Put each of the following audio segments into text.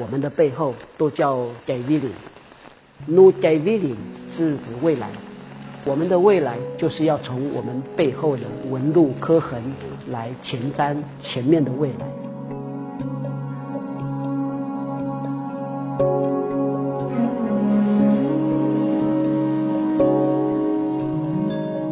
我们的背后都叫 Gavili。Nu Gavili 是指未来，我们的未来就是要从我们背后的纹路刻痕来前瞻前面的未来。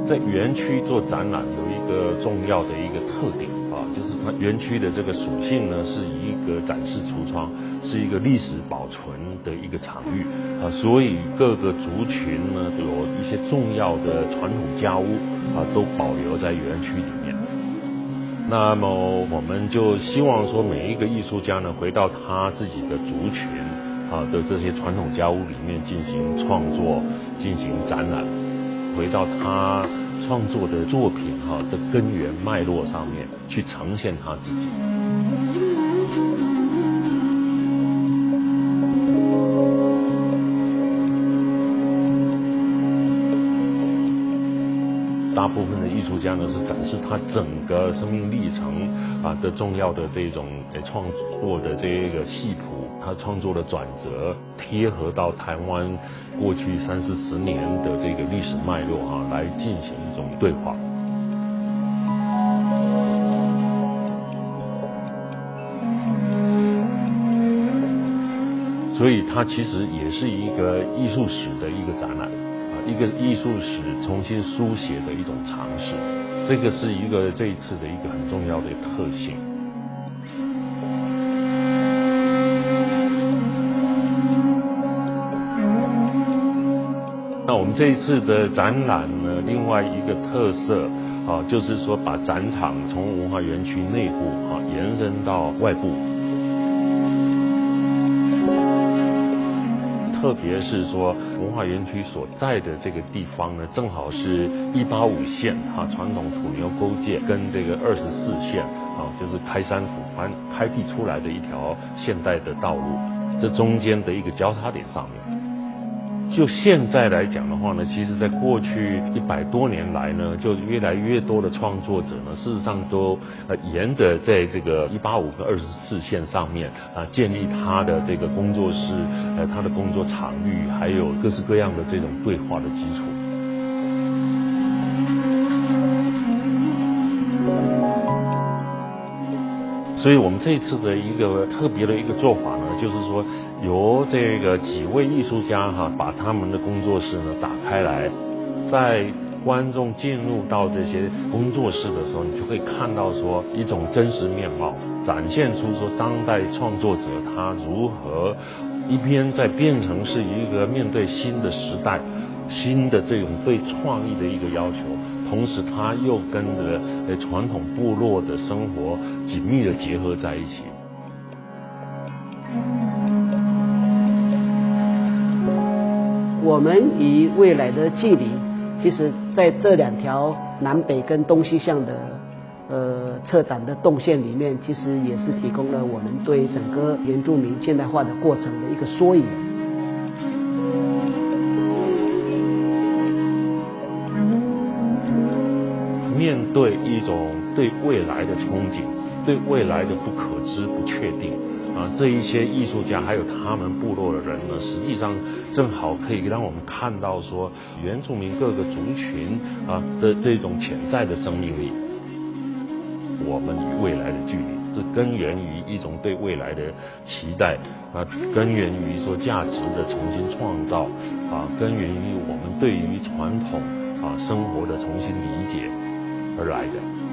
在园区做展览有一个重要的一个特点啊，就是它园区的这个属性呢，是一个展示橱窗，是一个历史保存的一个场域啊，所以各个族群呢，有一些重要的传统家屋啊，都保留在园区里面。那么我们就希望说，每一个艺术家呢，回到他自己的族群啊的这些传统家屋里面进行创作，进行展览。回到他创作的作品哈的根源脉络上面去呈现他自己。大部分的艺术家呢是展示他整个生命历程啊的重要的这种创作的这个系谱，他创作的转折贴合到台湾过去三四十年的这个历史脉络啊，来进行一种对话。所以它其实也是一个艺术史的一个展览。一个艺术史重新书写的一种尝试，这个是一个这一次的一个很重要的特性。那我们这一次的展览呢，另外一个特色啊，就是说把展场从文化园区内部啊延伸到外部。特别是说文化园区所在的这个地方呢，正好是一八五线哈传统土牛沟界跟这个二十四线啊，就是开山抚番开辟出来的一条现代的道路，这中间的一个交叉点上面。就现在来讲的话呢，其实在过去一百多年来呢，就越来越多的创作者呢，事实上都呃沿着在这个一八五和二十四线上面啊，建立他的这个工作室，呃，他的工作场域，还有各式各样的这种对话的基础。所以我们这次的一个特别的一个做法呢，就是说由这个几位艺术家哈，把他们的工作室呢打开来，在观众进入到这些工作室的时候，你就会看到说一种真实面貌，展现出说当代创作者他如何一边在变成是一个面对新的时代，新的这种对创意的一个要求。同时，他又跟着呃传统部落的生活紧密的结合在一起。我们与未来的距离，其实在这两条南北跟东西向的呃策展的动线里面，其实也是提供了我们对整个原住民现代化的过程的一个缩影。对一种对未来的憧憬，对未来的不可知、不确定啊，这一些艺术家还有他们部落的人呢，实际上正好可以让我们看到说，原住民各个族群啊的这种潜在的生命力。我们与未来的距离，是根源于一种对未来的期待啊，根源于说价值的重新创造啊，根源于我们对于传统啊生活的重新理解。Rider